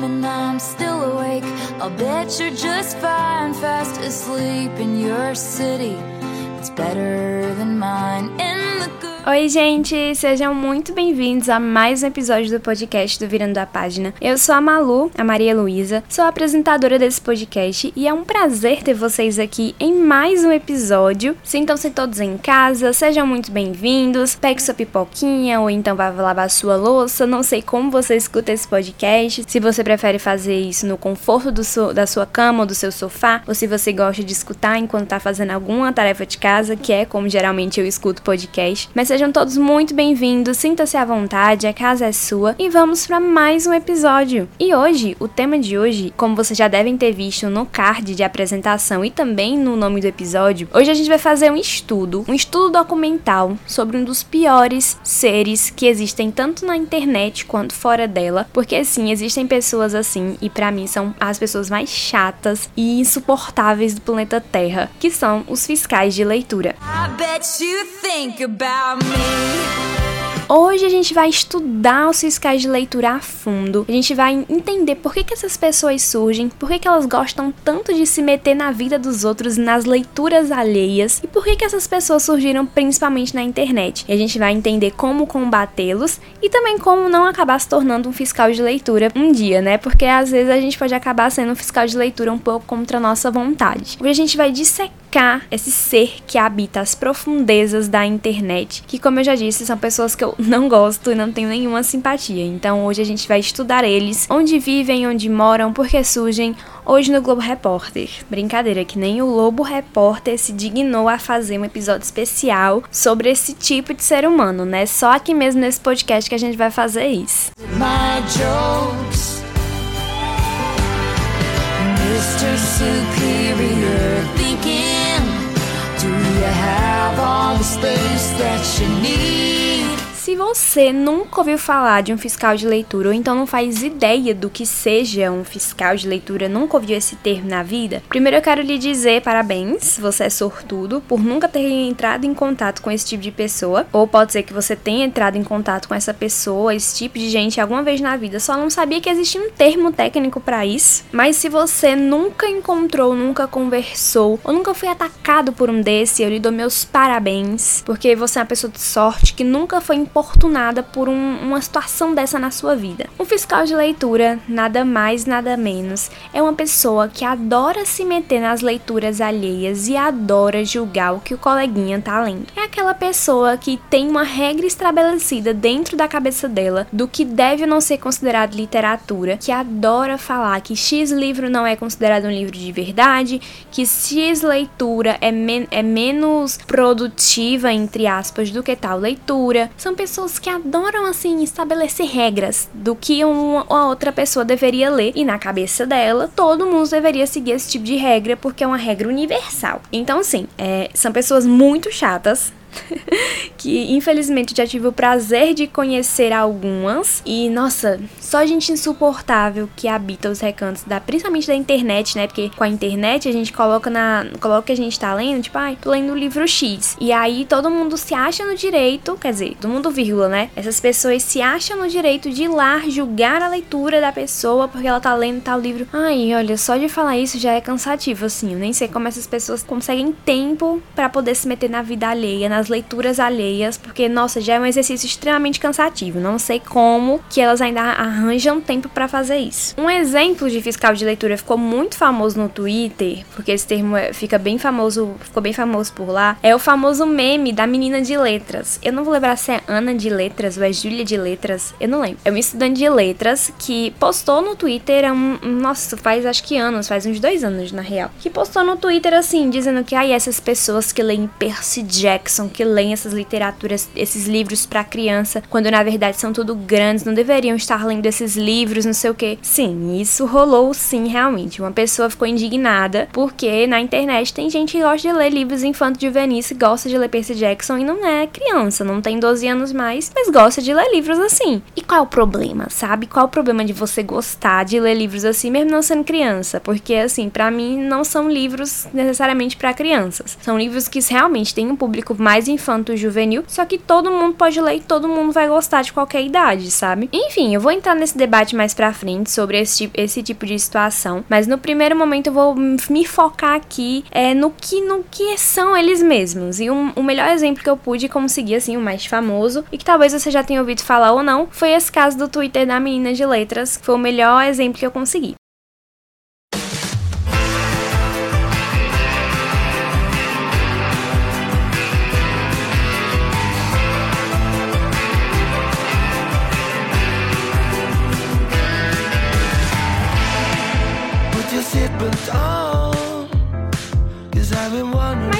a.m. and I'm still awake. I'll bet you're just fine, fast asleep in your city. It's better than mine. Oi, gente! Sejam muito bem-vindos a mais um episódio do podcast do Virando a Página. Eu sou a Malu, a Maria Luísa, sou a apresentadora desse podcast e é um prazer ter vocês aqui em mais um episódio. Sintam-se todos em casa, sejam muito bem-vindos. Pegue sua pipoquinha ou então vá lavar sua louça. Não sei como você escuta esse podcast, se você prefere fazer isso no conforto da sua cama ou do seu sofá, ou se você gosta de escutar enquanto tá fazendo alguma tarefa de casa, que é como geralmente eu escuto podcast. Mas Sejam todos muito bem-vindos, sinta-se à vontade, a casa é sua e vamos para mais um episódio. E hoje, o tema de hoje, como vocês já devem ter visto no card de apresentação e também no nome do episódio, hoje a gente vai fazer um estudo, um estudo documental sobre um dos piores seres que existem tanto na internet quanto fora dela, porque sim, existem pessoas assim e para mim são as pessoas mais chatas e insuportáveis do planeta Terra, que são os fiscais de leitura. I bet you think about me. Hoje a gente vai estudar os fiscais de leitura a fundo. A gente vai entender por que, que essas pessoas surgem, por que, que elas gostam tanto de se meter na vida dos outros, nas leituras alheias e por que, que essas pessoas surgiram principalmente na internet. E a gente vai entender como combatê-los e também como não acabar se tornando um fiscal de leitura um dia, né? Porque às vezes a gente pode acabar sendo um fiscal de leitura um pouco contra a nossa vontade. Hoje a gente vai dissecar esse ser que habita as profundezas da internet, que como eu já disse, são pessoas que eu não gosto e não tenho nenhuma simpatia. Então hoje a gente vai estudar eles, onde vivem, onde moram, por que surgem, hoje no Globo Repórter. Brincadeira, que nem o Lobo Repórter se dignou a fazer um episódio especial sobre esse tipo de ser humano, né? Só aqui mesmo nesse podcast que a gente vai fazer isso. My jokes, Mr. Superior thinking, do you have all the space that you need? Você nunca ouviu falar de um fiscal de leitura ou então não faz ideia do que seja um fiscal de leitura, nunca ouviu esse termo na vida, primeiro eu quero lhe dizer parabéns, você é sortudo por nunca ter entrado em contato com esse tipo de pessoa, ou pode ser que você tenha entrado em contato com essa pessoa, esse tipo de gente alguma vez na vida, só não sabia que existia um termo técnico para isso. Mas se você nunca encontrou, nunca conversou ou nunca foi atacado por um desse, eu lhe dou meus parabéns, porque você é uma pessoa de sorte que nunca foi importante infortunada por um, uma situação dessa na sua vida. Um fiscal de leitura, nada mais, nada menos, é uma pessoa que adora se meter nas leituras alheias e adora julgar o que o coleguinha tá lendo. É aquela pessoa que tem uma regra estabelecida dentro da cabeça dela do que deve ou não ser considerado literatura, que adora falar que X livro não é considerado um livro de verdade, que X leitura é, men é menos produtiva, entre aspas, do que tal leitura. São pessoas que adoram, assim, estabelecer regras do que uma ou outra pessoa deveria ler. E na cabeça dela, todo mundo deveria seguir esse tipo de regra porque é uma regra universal. Então, sim, é, são pessoas muito chatas que infelizmente já tive o prazer de conhecer algumas. E nossa, só gente insuportável que habita os recantos da, principalmente da internet, né? Porque com a internet a gente coloca na. Coloca que a gente tá lendo, tipo, ai, ah, tô lendo o livro X. E aí todo mundo se acha no direito, quer dizer, todo mundo vírgula, né? Essas pessoas se acham no direito de ir lá julgar a leitura da pessoa porque ela tá lendo tal livro. Ai, olha, só de falar isso já é cansativo, assim. Eu nem sei como essas pessoas conseguem tempo para poder se meter na vida alheia, nas leituras alheias, porque, nossa, já é um exercício extremamente cansativo. Não sei como que elas ainda arranjam tempo para fazer isso. Um exemplo de fiscal de leitura ficou muito famoso no Twitter, porque esse termo é, fica bem famoso, ficou bem famoso por lá, é o famoso meme da menina de letras. Eu não vou lembrar se é Ana de letras ou é Júlia de letras, eu não lembro. É uma estudante de letras que postou no Twitter, um, nossa, faz acho que anos, faz uns dois anos na real, que postou no Twitter assim, dizendo que ai, essas pessoas que leem Percy Jackson, que leem essas literaturas, esses livros para criança, quando na verdade são tudo grandes, não deveriam estar lendo esses livros, não sei o que. Sim, isso rolou sim, realmente. Uma pessoa ficou indignada porque na internet tem gente que gosta de ler livros infanto-juvenis, gosta de ler Percy Jackson e não é criança, não tem 12 anos mais, mas gosta de ler livros assim. E qual é o problema, sabe? Qual é o problema de você gostar de ler livros assim, mesmo não sendo criança? Porque assim, para mim não são livros necessariamente para crianças. São livros que realmente têm um público mais mais infanto-juvenil, só que todo mundo pode ler e todo mundo vai gostar de qualquer idade, sabe? Enfim, eu vou entrar nesse debate mais pra frente sobre esse, esse tipo de situação, mas no primeiro momento eu vou me focar aqui é, no, que, no que são eles mesmos. E um, o melhor exemplo que eu pude conseguir, assim, o mais famoso, e que talvez você já tenha ouvido falar ou não, foi esse caso do Twitter da menina de letras, que foi o melhor exemplo que eu consegui.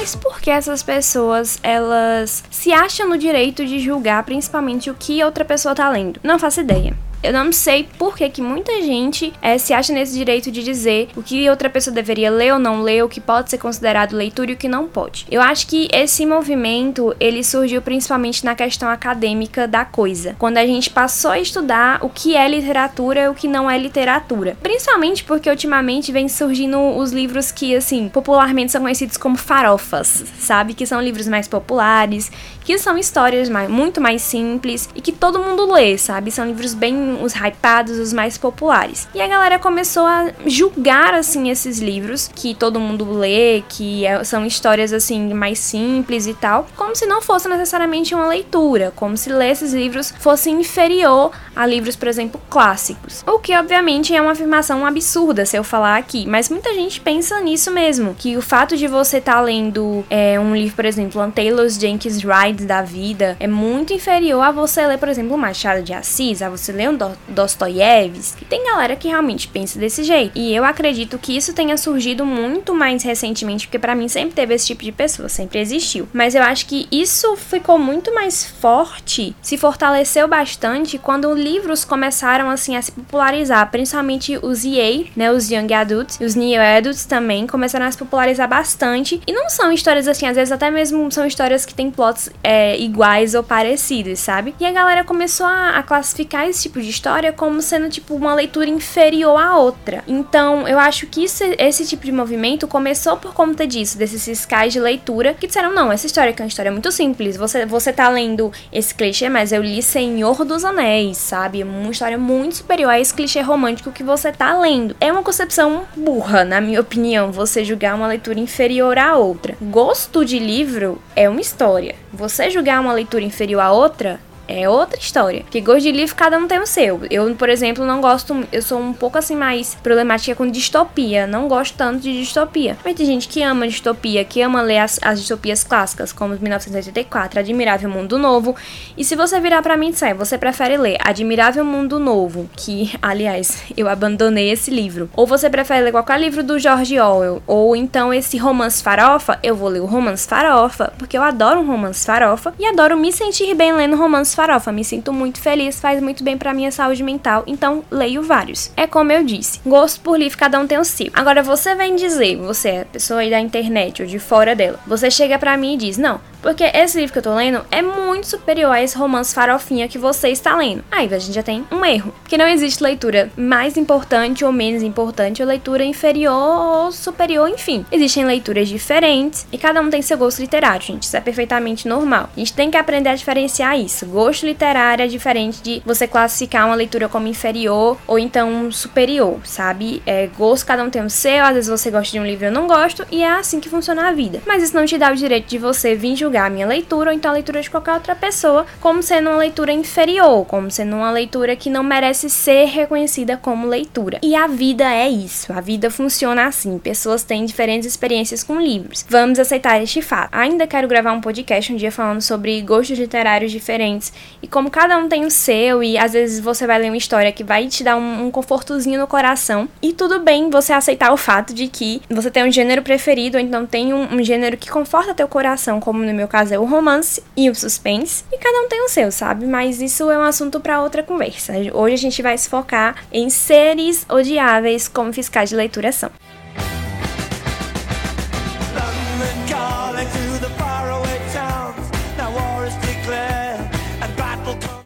Mas por que essas pessoas, elas se acham no direito de julgar principalmente o que outra pessoa tá lendo? Não faço ideia. Eu não sei por que, que muita gente é, se acha nesse direito de dizer o que outra pessoa deveria ler ou não ler, o que pode ser considerado leitura e o que não pode. Eu acho que esse movimento ele surgiu principalmente na questão acadêmica da coisa, quando a gente passou a estudar o que é literatura e o que não é literatura. Principalmente porque ultimamente vem surgindo os livros que, assim, popularmente são conhecidos como farofas, sabe? Que são livros mais populares, que são histórias mais, muito mais simples e que todo mundo lê, sabe? São livros bem os hypados, os mais populares. E a galera começou a julgar assim esses livros que todo mundo lê, que é, são histórias assim mais simples e tal, como se não fosse necessariamente uma leitura, como se ler esses livros fosse inferior a livros, por exemplo, clássicos. O que obviamente é uma afirmação absurda se eu falar aqui, mas muita gente pensa nisso mesmo, que o fato de você estar tá lendo é, um livro, por exemplo, um Taylor Jenkins Ride da vida, é muito inferior a você ler, por exemplo, Machado de Assis, a você ler um Dostoiévski. Tem galera que realmente pensa desse jeito. E eu acredito que isso tenha surgido muito mais recentemente, porque para mim sempre teve esse tipo de pessoa, sempre existiu. Mas eu acho que isso ficou muito mais forte, se fortaleceu bastante quando livros começaram assim a se popularizar, principalmente os EA, né, os Young Adults, os Neo Adults também começaram a se popularizar bastante. E não são histórias assim, às vezes até mesmo são histórias que têm plots é, iguais ou parecidos, sabe? E a galera começou a, a classificar esse tipo de história como sendo tipo uma leitura inferior à outra. Então, eu acho que isso, esse tipo de movimento começou por conta disso, desses fiscais de leitura que disseram: não, essa história aqui é uma história muito simples. Você, você tá lendo esse clichê, mas eu li Senhor dos Anéis, sabe? Uma história muito superior a esse clichê romântico que você tá lendo. É uma concepção burra, na minha opinião, você julgar uma leitura inferior à outra. Gosto de livro é uma história. Você julgar uma leitura inferior à outra é outra história. Porque gosto de livro, cada um tem o seu. Eu, por exemplo, não gosto. Eu sou um pouco assim mais problemática com distopia. Não gosto tanto de distopia. Mas tem gente que ama distopia, que ama ler as, as distopias clássicas, como 1984, Admirável Mundo Novo. E se você virar para mim e disser, você prefere ler Admirável Mundo Novo, que, aliás, eu abandonei esse livro. Ou você prefere ler qualquer livro do George Orwell, ou então esse romance farofa, eu vou ler o romance farofa, porque eu adoro um romance farofa e adoro me sentir bem lendo romance farofa, me sinto muito feliz, faz muito bem para minha saúde mental, então leio vários. É como eu disse, gosto por livro cada um tem o seu. Agora você vem dizer, você é pessoa aí da internet ou de fora dela, você chega para mim e diz: "Não, porque esse livro que eu tô lendo é muito superior a esse romance farofinha que você está lendo. Aí a gente já tem um erro. Que não existe leitura mais importante ou menos importante, ou leitura inferior ou superior, enfim. Existem leituras diferentes e cada um tem seu gosto literário, gente. Isso é perfeitamente normal. A gente tem que aprender a diferenciar isso. Gosto literário é diferente de você classificar uma leitura como inferior ou então superior, sabe? É gosto, cada um tem o seu. Às vezes você gosta de um livro e eu não gosto, e é assim que funciona a vida. Mas isso não te dá o direito de você vir julgar a minha leitura ou então a leitura de qualquer outra pessoa como sendo uma leitura inferior, como sendo uma leitura que não merece ser reconhecida como leitura. E a vida é isso, a vida funciona assim. Pessoas têm diferentes experiências com livros. Vamos aceitar este fato. Ainda quero gravar um podcast um dia falando sobre gostos literários diferentes e como cada um tem o seu e às vezes você vai ler uma história que vai te dar um, um confortozinho no coração e tudo bem você aceitar o fato de que você tem um gênero preferido ou então tem um, um gênero que conforta teu coração, como no meu meu caso é o romance e o suspense, e cada um tem o seu, sabe? Mas isso é um assunto para outra conversa. Hoje a gente vai se focar em seres odiáveis como fiscais de leitura são.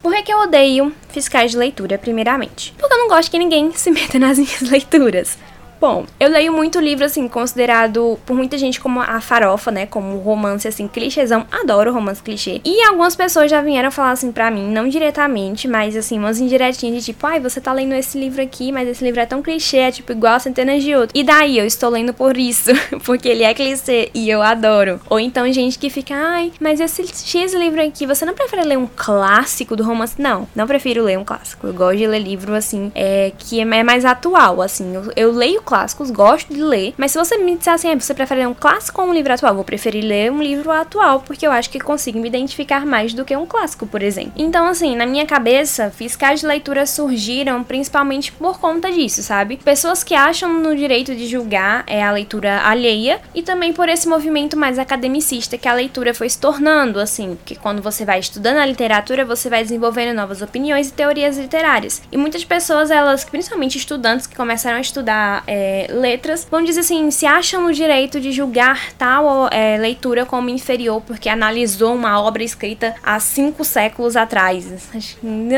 Por que, que eu odeio fiscais de leitura, primeiramente? Porque eu não gosto que ninguém se meta nas minhas leituras. Bom. Eu leio muito livro, assim, considerado por muita gente como a farofa, né? Como romance, assim, clichêzão. Adoro romance clichê. E algumas pessoas já vieram falar assim pra mim, não diretamente, mas assim, umas indiretinhas de tipo, ai, você tá lendo esse livro aqui, mas esse livro é tão clichê, é tipo igual a centenas de outros. E daí, eu estou lendo por isso, porque ele é clichê e eu adoro. Ou então gente que fica, ai, mas esse X livro aqui, você não prefere ler um clássico do romance? Não, não prefiro ler um clássico. Eu gosto de ler livro, assim, é, que é mais atual, assim. Eu, eu leio clássicos, gosto de ler, mas se você me disser assim, ah, você prefere ler um clássico ou um livro atual? Vou preferir ler um livro atual, porque eu acho que consigo me identificar mais do que um clássico, por exemplo. Então, assim, na minha cabeça, fiscais de leitura surgiram principalmente por conta disso, sabe? Pessoas que acham no direito de julgar é a leitura alheia e também por esse movimento mais academicista que a leitura foi se tornando, assim, que quando você vai estudando a literatura, você vai desenvolvendo novas opiniões e teorias literárias. E muitas pessoas, elas, principalmente estudantes que começaram a estudar é, letras, vão dizer assim, se acham no direito de julgar tal é, leitura como inferior porque analisou uma obra escrita há cinco séculos atrás.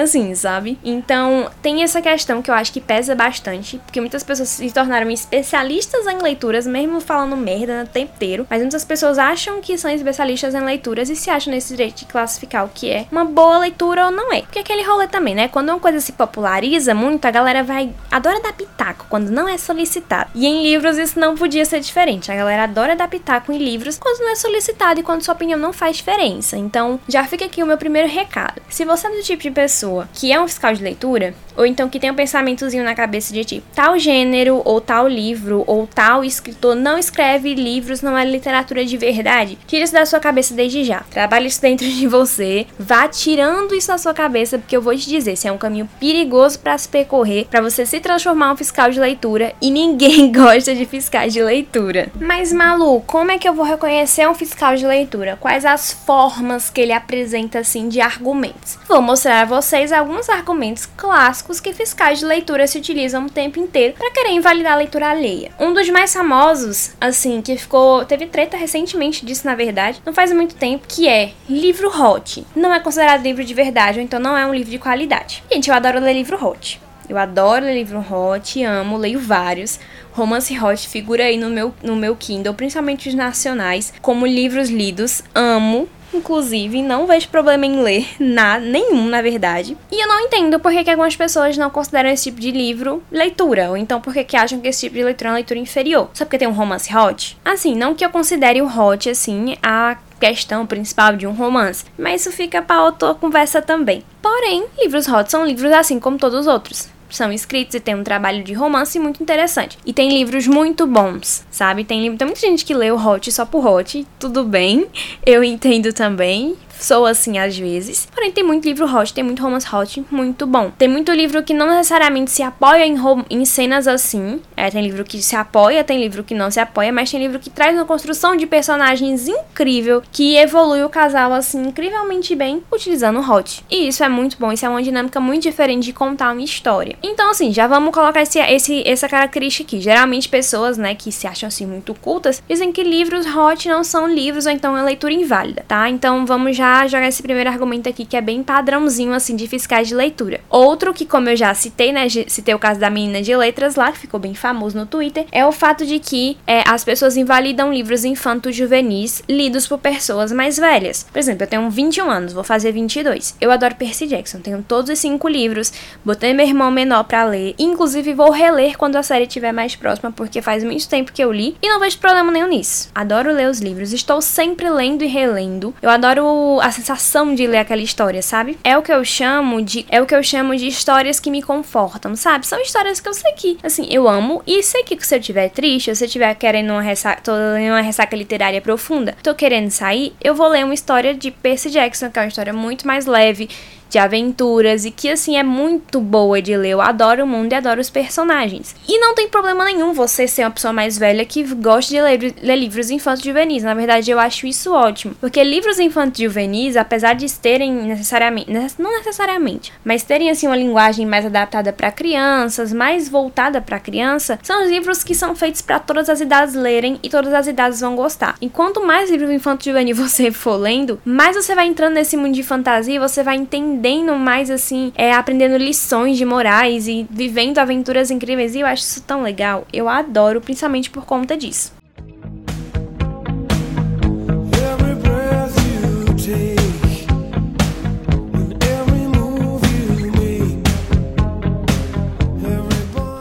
Assim, sabe? Então, tem essa questão que eu acho que pesa bastante, porque muitas pessoas se tornaram especialistas em leituras, mesmo falando merda o tempo inteiro, mas muitas pessoas acham que são especialistas em leituras e se acham nesse direito de classificar o que é uma boa leitura ou não é. Porque aquele rolê também, né? Quando uma coisa se populariza muito, a galera vai adora dar pitaco quando não é solicitado. E em livros isso não podia ser diferente. A galera adora dar pitaco em livros quando não é solicitado e quando sua opinião não faz diferença. Então, já fica aqui o meu primeiro recado. Se você é do tipo de pessoa que é um fiscal de leitura, ou então que tem um pensamentozinho na cabeça de tipo, tal gênero, ou tal livro, ou tal escritor não escreve livros, não é literatura de verdade, tira isso da sua cabeça desde já. Trabalhe isso dentro de você, vá tirando isso da sua cabeça, porque eu vou te dizer, se é um caminho perigoso para se percorrer, para você se transformar um fiscal de leitura, e ninguém gosta de fiscais de leitura. Mas Malu, como é que eu vou reconhecer um fiscal de leitura? Quais as formas que ele apresenta assim de argumentos? Vou mostrar a vocês alguns argumentos clássicos que fiscais de leitura se utilizam o tempo inteiro para querer invalidar a leitura alheia. Um dos mais famosos, assim, que ficou. teve treta recentemente disso, na verdade, não faz muito tempo, que é livro hot. Não é considerado livro de verdade, ou então não é um livro de qualidade. Gente, eu adoro ler livro hot. Eu adoro livro hot, amo, leio vários. Romance hot figura aí no meu, no meu Kindle, principalmente os nacionais, como livros lidos. Amo, Inclusive, não vejo problema em ler nada, nenhum, na verdade. E eu não entendo por que, que algumas pessoas não consideram esse tipo de livro leitura, ou então por que, que acham que esse tipo de leitura é uma leitura inferior. Só porque tem um romance hot? Assim, não que eu considere o hot, assim, a questão principal de um romance, mas isso fica para outra conversa também. Porém, livros hot são livros assim como todos os outros são escritos e tem um trabalho de romance muito interessante. E tem livros muito bons, sabe? Tem, tem muita gente que lê o Hot só por Hot, tudo bem, eu entendo também sou assim às vezes. Porém, tem muito livro hot, tem muito romance hot muito bom. Tem muito livro que não necessariamente se apoia em, em cenas assim. É, tem livro que se apoia, tem livro que não se apoia, mas tem livro que traz uma construção de personagens incrível, que evolui o casal assim incrivelmente bem utilizando o hot. E isso é muito bom, isso é uma dinâmica muito diferente de contar uma história. Então, assim, já vamos colocar esse, esse, essa característica aqui. Geralmente, pessoas, né, que se acham assim muito cultas, dizem que livros hot não são livros ou então é leitura inválida, tá? Então, vamos já já jogar esse primeiro argumento aqui, que é bem padrãozinho, assim, de fiscais de leitura. Outro que, como eu já citei, né, citei o caso da menina de letras lá, que ficou bem famoso no Twitter, é o fato de que é, as pessoas invalidam livros infantos juvenis lidos por pessoas mais velhas. Por exemplo, eu tenho 21 anos, vou fazer 22. Eu adoro Percy Jackson, tenho todos os cinco livros, botei meu irmão menor para ler, inclusive vou reler quando a série estiver mais próxima, porque faz muito tempo que eu li e não vejo problema nenhum nisso. Adoro ler os livros, estou sempre lendo e relendo. Eu adoro a sensação de ler aquela história, sabe? É o que eu chamo de é o que eu chamo de histórias que me confortam, sabe? São histórias que eu sei que, assim, eu amo e sei que se eu estiver triste, ou se eu estiver querendo uma ressaca, tô em uma ressaca literária profunda, tô querendo sair, eu vou ler uma história de Percy Jackson, que é uma história muito mais leve, de aventuras e que assim é muito boa de ler. Eu adoro o mundo e adoro os personagens. E não tem problema nenhum você ser uma pessoa mais velha que gosta de ler, ler livros infantos juvenis. Na verdade, eu acho isso ótimo, porque livros infantos juvenis, apesar de terem necessariamente, não necessariamente, mas terem assim uma linguagem mais adaptada para crianças, mais voltada para criança, são os livros que são feitos para todas as idades lerem e todas as idades vão gostar. E quanto mais livros infantos juvenis você for lendo, mais você vai entrando nesse mundo de fantasia, você vai entender aprendendo mais assim, é aprendendo lições de morais e vivendo aventuras incríveis. E eu acho isso tão legal. Eu adoro, principalmente por conta disso.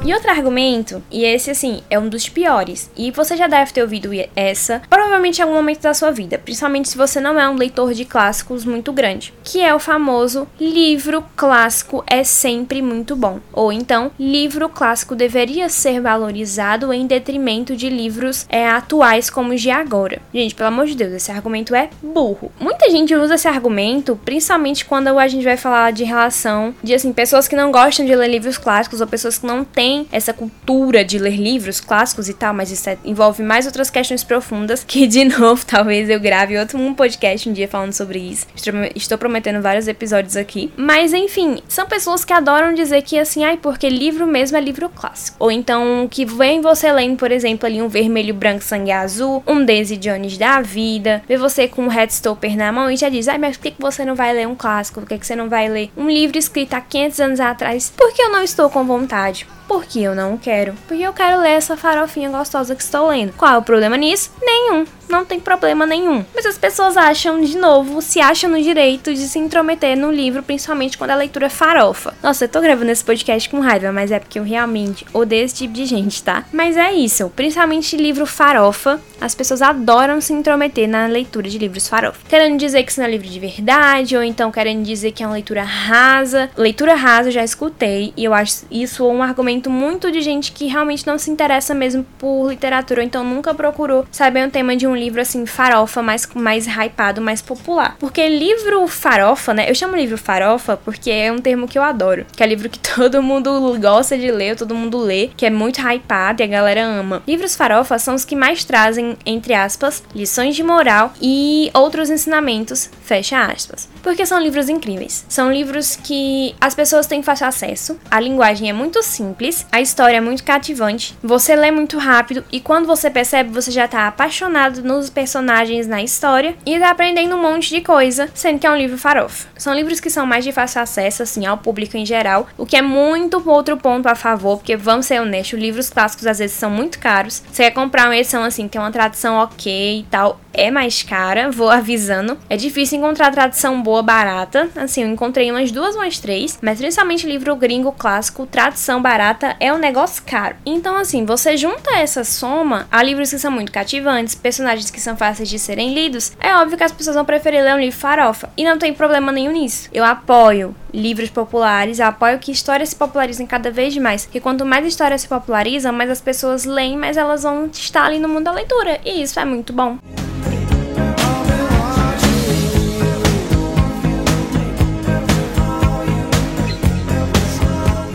E outro argumento, e esse assim, é um dos piores, e você já deve ter ouvido essa, provavelmente em algum momento da sua vida, principalmente se você não é um leitor de clássicos muito grande, que é o famoso livro clássico é sempre muito bom. Ou então, livro clássico deveria ser valorizado em detrimento de livros é, atuais como os de agora. Gente, pelo amor de Deus, esse argumento é burro. Muita gente usa esse argumento, principalmente quando a gente vai falar de relação de assim, pessoas que não gostam de ler livros clássicos ou pessoas que não têm tem essa cultura de ler livros clássicos e tal, mas isso é, envolve mais outras questões profundas que, de novo, talvez eu grave outro um podcast um dia falando sobre isso. Estou, prometendo vários episódios aqui. Mas, enfim, são pessoas que adoram dizer que, assim, ai, porque livro mesmo é livro clássico. Ou então, que vem você lendo, por exemplo, ali um vermelho, branco, sangue azul, um Daisy Jones da vida, vê você com um Headstopper na mão e já diz, ai, mas por que, que você não vai ler um clássico? Por que, que você não vai ler um livro escrito há 500 anos atrás? Porque eu não estou com vontade. Porque eu não quero. Porque eu quero ler essa farofinha gostosa que estou lendo. Qual é o problema nisso? Nenhum não tem problema nenhum. Mas as pessoas acham, de novo, se acham no direito de se intrometer no livro, principalmente quando a leitura é farofa. Nossa, eu tô gravando esse podcast com raiva, mas é porque eu realmente odeio esse tipo de gente, tá? Mas é isso, principalmente livro farofa, as pessoas adoram se intrometer na leitura de livros farofa. Querendo dizer que isso não é livro de verdade, ou então querendo dizer que é uma leitura rasa. Leitura rasa eu já escutei, e eu acho isso um argumento muito de gente que realmente não se interessa mesmo por literatura, ou então nunca procurou saber um tema de um livro assim, farofa, mais, mais hypado, mais popular. Porque livro farofa, né? Eu chamo livro farofa porque é um termo que eu adoro. Que é livro que todo mundo gosta de ler, todo mundo lê, que é muito hypado e a galera ama. Livros farofa são os que mais trazem, entre aspas, lições de moral e outros ensinamentos, fecha aspas. Porque são livros incríveis. São livros que as pessoas têm fácil acesso, a linguagem é muito simples, a história é muito cativante, você lê muito rápido e quando você percebe, você já tá apaixonado nos personagens na história e tá aprendendo um monte de coisa, sendo que é um livro farofa. São livros que são mais de fácil acesso, assim, ao público em geral, o que é muito outro ponto a favor, porque vamos ser honestos, livros clássicos às vezes são muito caros. Você quer comprar uma edição assim, tem uma tradução ok e tal, é mais cara, vou avisando. É difícil encontrar tradução boa, barata. Assim, eu encontrei umas duas, umas três, mas principalmente livro gringo clássico, tradução barata é um negócio caro. Então, assim, você junta essa soma a livros que são muito cativantes, personagens que são fáceis de serem lidos, é óbvio que as pessoas vão preferir ler um livro farofa. E não tem problema nenhum nisso. Eu apoio livros populares, eu apoio que histórias se popularizem cada vez mais. Porque quanto mais histórias se popularizam, mais as pessoas leem, mais elas vão estar ali no mundo da leitura. E isso é muito bom.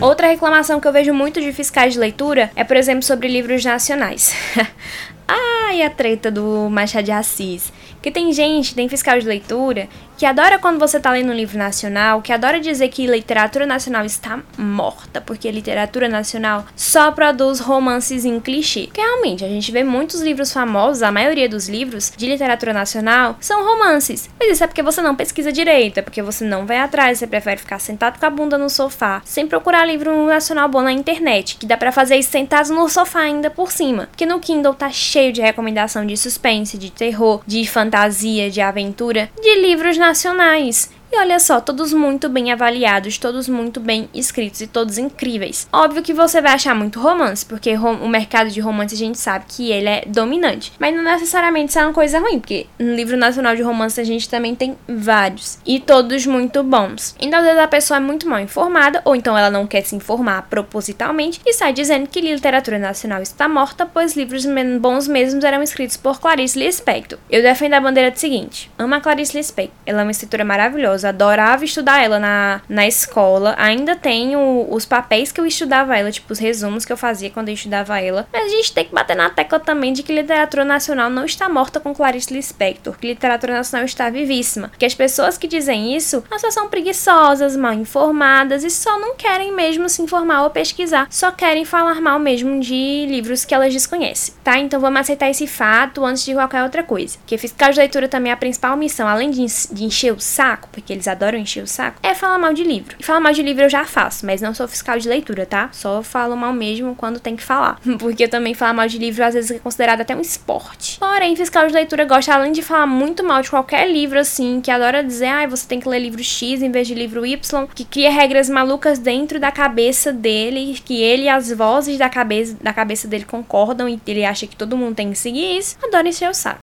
Outra reclamação que eu vejo muito de fiscais de leitura é, por exemplo, sobre livros nacionais. ah, e a treta do Machado de Assis. Que tem gente, tem fiscal de leitura, que adora quando você tá lendo um livro nacional, que adora dizer que literatura nacional está morta, porque literatura nacional só produz romances em clichê. Que realmente, a gente vê muitos livros famosos, a maioria dos livros de literatura nacional são romances. Mas isso é porque você não pesquisa direito, é porque você não vai atrás, você prefere ficar sentado com a bunda no sofá, sem procurar livro nacional bom na internet, que dá para fazer isso sentado no sofá ainda por cima. Porque no Kindle tá cheio de recomendação de suspense, de terror, de fantasia fantasia, de aventura, de livros nacionais. E olha só, todos muito bem avaliados, todos muito bem escritos e todos incríveis. Óbvio que você vai achar muito romance, porque o mercado de romance a gente sabe que ele é dominante. Mas não necessariamente isso é uma coisa ruim, porque no livro nacional de romance a gente também tem vários. E todos muito bons. Então, às vezes a pessoa é muito mal informada, ou então ela não quer se informar propositalmente e sai dizendo que literatura nacional está morta, pois livros bons mesmos eram escritos por Clarice Lispector. Eu defendo a bandeira do seguinte: amo a Clarice Lispector. Ela é uma escritora maravilhosa maravilhosa, adorava estudar ela na, na escola. Ainda tenho os papéis que eu estudava ela, tipo os resumos que eu fazia quando eu estudava ela. Mas a gente tem que bater na tecla também de que literatura nacional não está morta com Clarice Lispector, que literatura nacional está vivíssima. Que as pessoas que dizem isso, elas são preguiçosas, mal informadas e só não querem mesmo se informar ou pesquisar, só querem falar mal mesmo de livros que elas desconhecem, tá? Então vamos aceitar esse fato antes de qualquer outra coisa. Que fiscal de leitura também é a principal missão, além de encher o saco, porque que eles adoram encher o saco, é falar mal de livro. E falar mal de livro eu já faço, mas não sou fiscal de leitura, tá? Só falo mal mesmo quando tem que falar. Porque também falar mal de livro às vezes é considerado até um esporte. Porém, fiscal de leitura gosta, além de falar muito mal de qualquer livro, assim, que adora dizer, ah, você tem que ler livro X em vez de livro Y, que cria regras malucas dentro da cabeça dele, que ele e as vozes da cabeça, da cabeça dele concordam e ele acha que todo mundo tem que seguir isso, adora encher o saco.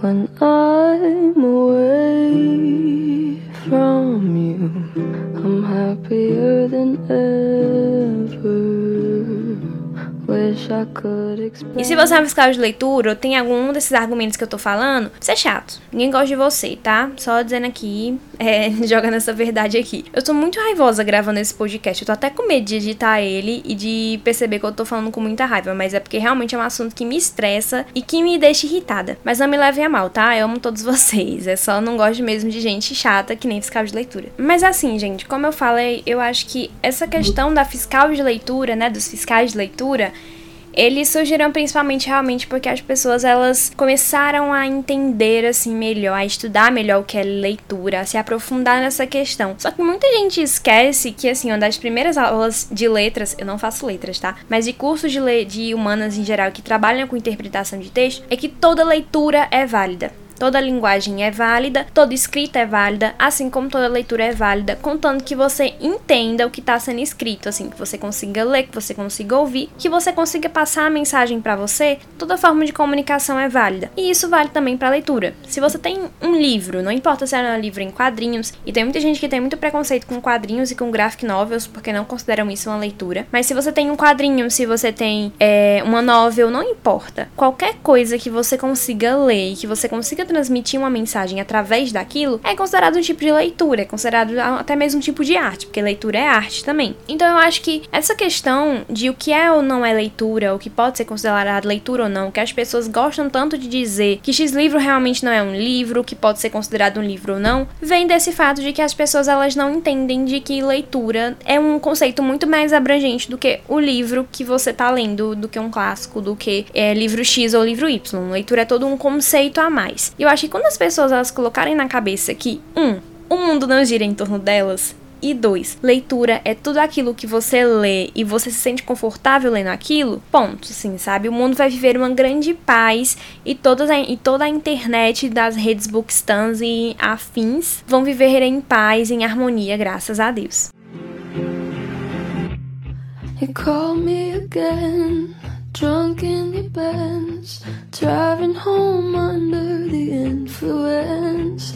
When I'm away from you, I'm happier than ever. E se você é um fiscal de leitura ou tem algum desses argumentos que eu tô falando, você é chato. Ninguém gosta de você, tá? Só dizendo aqui, é, jogando essa verdade aqui. Eu tô muito raivosa gravando esse podcast. Eu tô até com medo de editar ele e de perceber que eu tô falando com muita raiva. Mas é porque realmente é um assunto que me estressa e que me deixa irritada. Mas não me levem a mal, tá? Eu amo todos vocês. É só não gosto mesmo de gente chata que nem fiscal de leitura. Mas assim, gente, como eu falei, eu acho que essa questão da fiscal de leitura, né? Dos fiscais de leitura eles surgiram principalmente realmente porque as pessoas elas começaram a entender assim melhor, a estudar melhor o que é leitura, a se aprofundar nessa questão. Só que muita gente esquece que assim, uma das primeiras aulas de letras, eu não faço letras, tá? Mas de cursos de, de humanas em geral que trabalham com interpretação de texto, é que toda leitura é válida. Toda linguagem é válida, toda escrita é válida, assim como toda leitura é válida, contando que você entenda o que está sendo escrito, assim, que você consiga ler, que você consiga ouvir, que você consiga passar a mensagem para você. Toda forma de comunicação é válida. E isso vale também para leitura. Se você tem um livro, não importa se é um livro em quadrinhos, e tem muita gente que tem muito preconceito com quadrinhos e com graphic novels, porque não consideram isso uma leitura. Mas se você tem um quadrinho, se você tem é, uma novel, não importa. Qualquer coisa que você consiga ler que você consiga transmitir uma mensagem através daquilo é considerado um tipo de leitura, é considerado até mesmo um tipo de arte, porque leitura é arte também. Então eu acho que essa questão de o que é ou não é leitura, o que pode ser considerado leitura ou não, que as pessoas gostam tanto de dizer que X livro realmente não é um livro, que pode ser considerado um livro ou não, vem desse fato de que as pessoas elas não entendem de que leitura é um conceito muito mais abrangente do que o livro que você tá lendo, do que um clássico, do que é, livro X ou livro Y. Leitura é todo um conceito a mais. E eu acho que quando as pessoas elas colocarem na cabeça que, um, o mundo não gira em torno delas, e dois, leitura é tudo aquilo que você lê e você se sente confortável lendo aquilo, ponto, assim, sabe? O mundo vai viver uma grande paz e, todas a, e toda a internet das redes bookstans e afins vão viver em paz, em harmonia, graças a Deus. You call me again. Drunk in the Benz, driving home under the influence.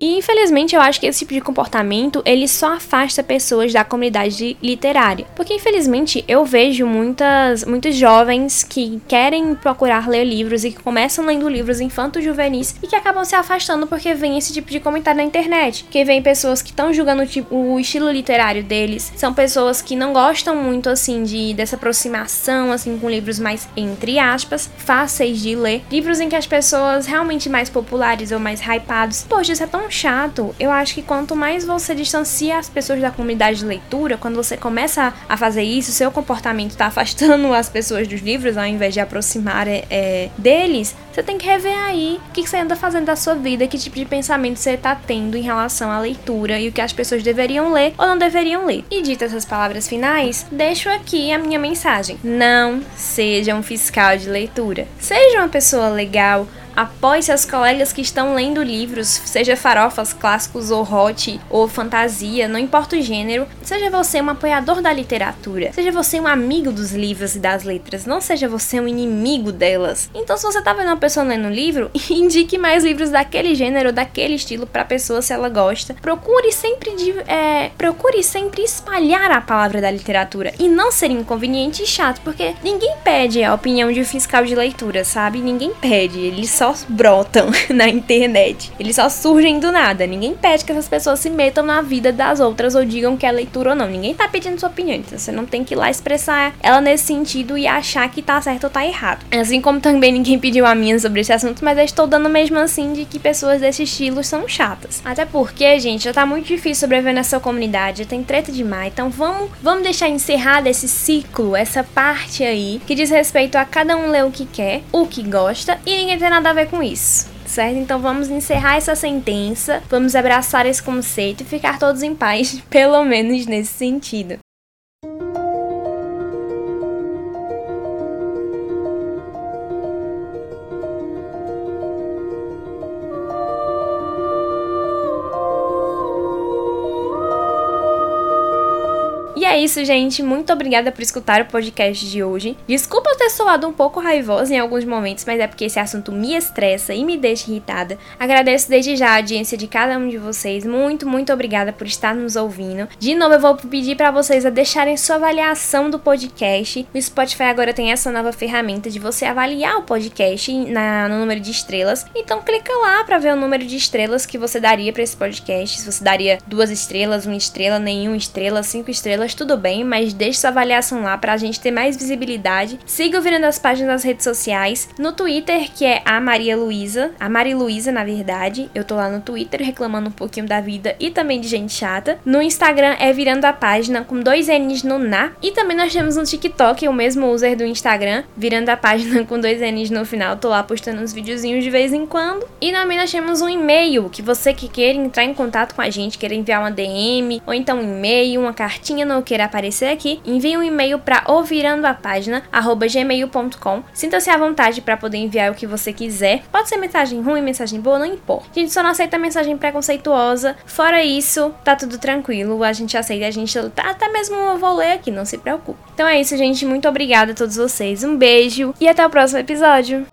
E infelizmente eu acho que esse tipo de comportamento ele só afasta pessoas da comunidade literária, porque infelizmente eu vejo muitas muitos jovens que querem procurar ler livros e que começam lendo livros infantos juvenis e que acabam se afastando porque vem esse tipo de comentário na internet, que vem pessoas que estão julgando o, tipo, o estilo literário deles, são pessoas que não gostam muito assim de dessa aproximação assim com livros mais entre aspas fáceis de ler, livros em que as pessoas realmente mais populares ou mais hypados. Poxa, isso é tão chato. Eu acho que quanto mais você distancia as pessoas da comunidade de leitura, quando você começa a fazer isso, seu comportamento está afastando as pessoas dos livros ao invés de aproximar é, é, deles, você tem que rever aí o que, que você anda fazendo da sua vida, que tipo de pensamento você está tendo em relação à leitura e o que as pessoas deveriam ler ou não deveriam ler. E dito essas palavras finais, deixo aqui a minha mensagem. Não seja um fiscal de leitura. Seja uma pessoa legal, Apoie seus colegas que estão lendo livros, seja farofas, clássicos ou hot ou fantasia, não importa o gênero. Seja você um apoiador da literatura, seja você um amigo dos livros e das letras, não seja você um inimigo delas. Então, se você tá vendo uma pessoa lendo um livro, indique mais livros daquele gênero, daquele estilo para a pessoa se ela gosta. Procure sempre é, procure sempre espalhar a palavra da literatura e não ser inconveniente e chato, porque ninguém pede a opinião de um fiscal de leitura, sabe? Ninguém pede, ele só só brotam na internet. Eles só surgem do nada. Ninguém pede que essas pessoas se metam na vida das outras ou digam que é leitura ou não. Ninguém tá pedindo sua opinião. Então você não tem que ir lá expressar ela nesse sentido e achar que tá certo ou tá errado. Assim como também ninguém pediu a minha sobre esse assunto, mas eu estou dando mesmo assim de que pessoas desse estilo são chatas. Até porque, gente, já tá muito difícil sobreviver nessa comunidade, já tem treta demais. Então vamos, vamos deixar encerrado esse ciclo, essa parte aí, que diz respeito a cada um ler o que quer, o que gosta, e ninguém tem nada a ver com isso certo? Então vamos encerrar essa sentença, vamos abraçar esse conceito e ficar todos em paz, pelo menos nesse sentido. Isso, gente. Muito obrigada por escutar o podcast de hoje. Desculpa eu ter soado um pouco raivosa em alguns momentos, mas é porque esse assunto me estressa e me deixa irritada. Agradeço desde já a audiência de cada um de vocês. Muito, muito obrigada por estar nos ouvindo. De novo, eu vou pedir para vocês a deixarem sua avaliação do podcast. O Spotify agora tem essa nova ferramenta de você avaliar o podcast na, no número de estrelas. Então clica lá para ver o número de estrelas que você daria para esse podcast. Se você daria duas estrelas, uma estrela, nenhuma estrela, cinco estrelas, tudo tudo bem, mas deixe sua avaliação lá pra gente ter mais visibilidade. Siga o Virando as Páginas nas redes sociais. No Twitter, que é a Maria Luísa, a Mari Luísa, na verdade. Eu tô lá no Twitter reclamando um pouquinho da vida e também de gente chata. No Instagram é Virando a Página, com dois N's no na. E também nós temos no TikTok, o mesmo user do Instagram, Virando a Página com dois N's no final. Tô lá postando uns videozinhos de vez em quando. E também nós temos um e-mail, que você que queira entrar em contato com a gente, queira enviar uma DM, ou então um e-mail, uma cartinha que queira aparecer aqui, envie um e-mail para ouvirandopágina@gmail.com. Sinta-se à vontade para poder enviar o que você quiser. Pode ser mensagem ruim, mensagem boa, não importa. A gente só não aceita mensagem preconceituosa. Fora isso, tá tudo tranquilo. A gente aceita, a gente até mesmo eu vou ler aqui, não se preocupe. Então é isso, gente. Muito obrigada a todos vocês. Um beijo e até o próximo episódio.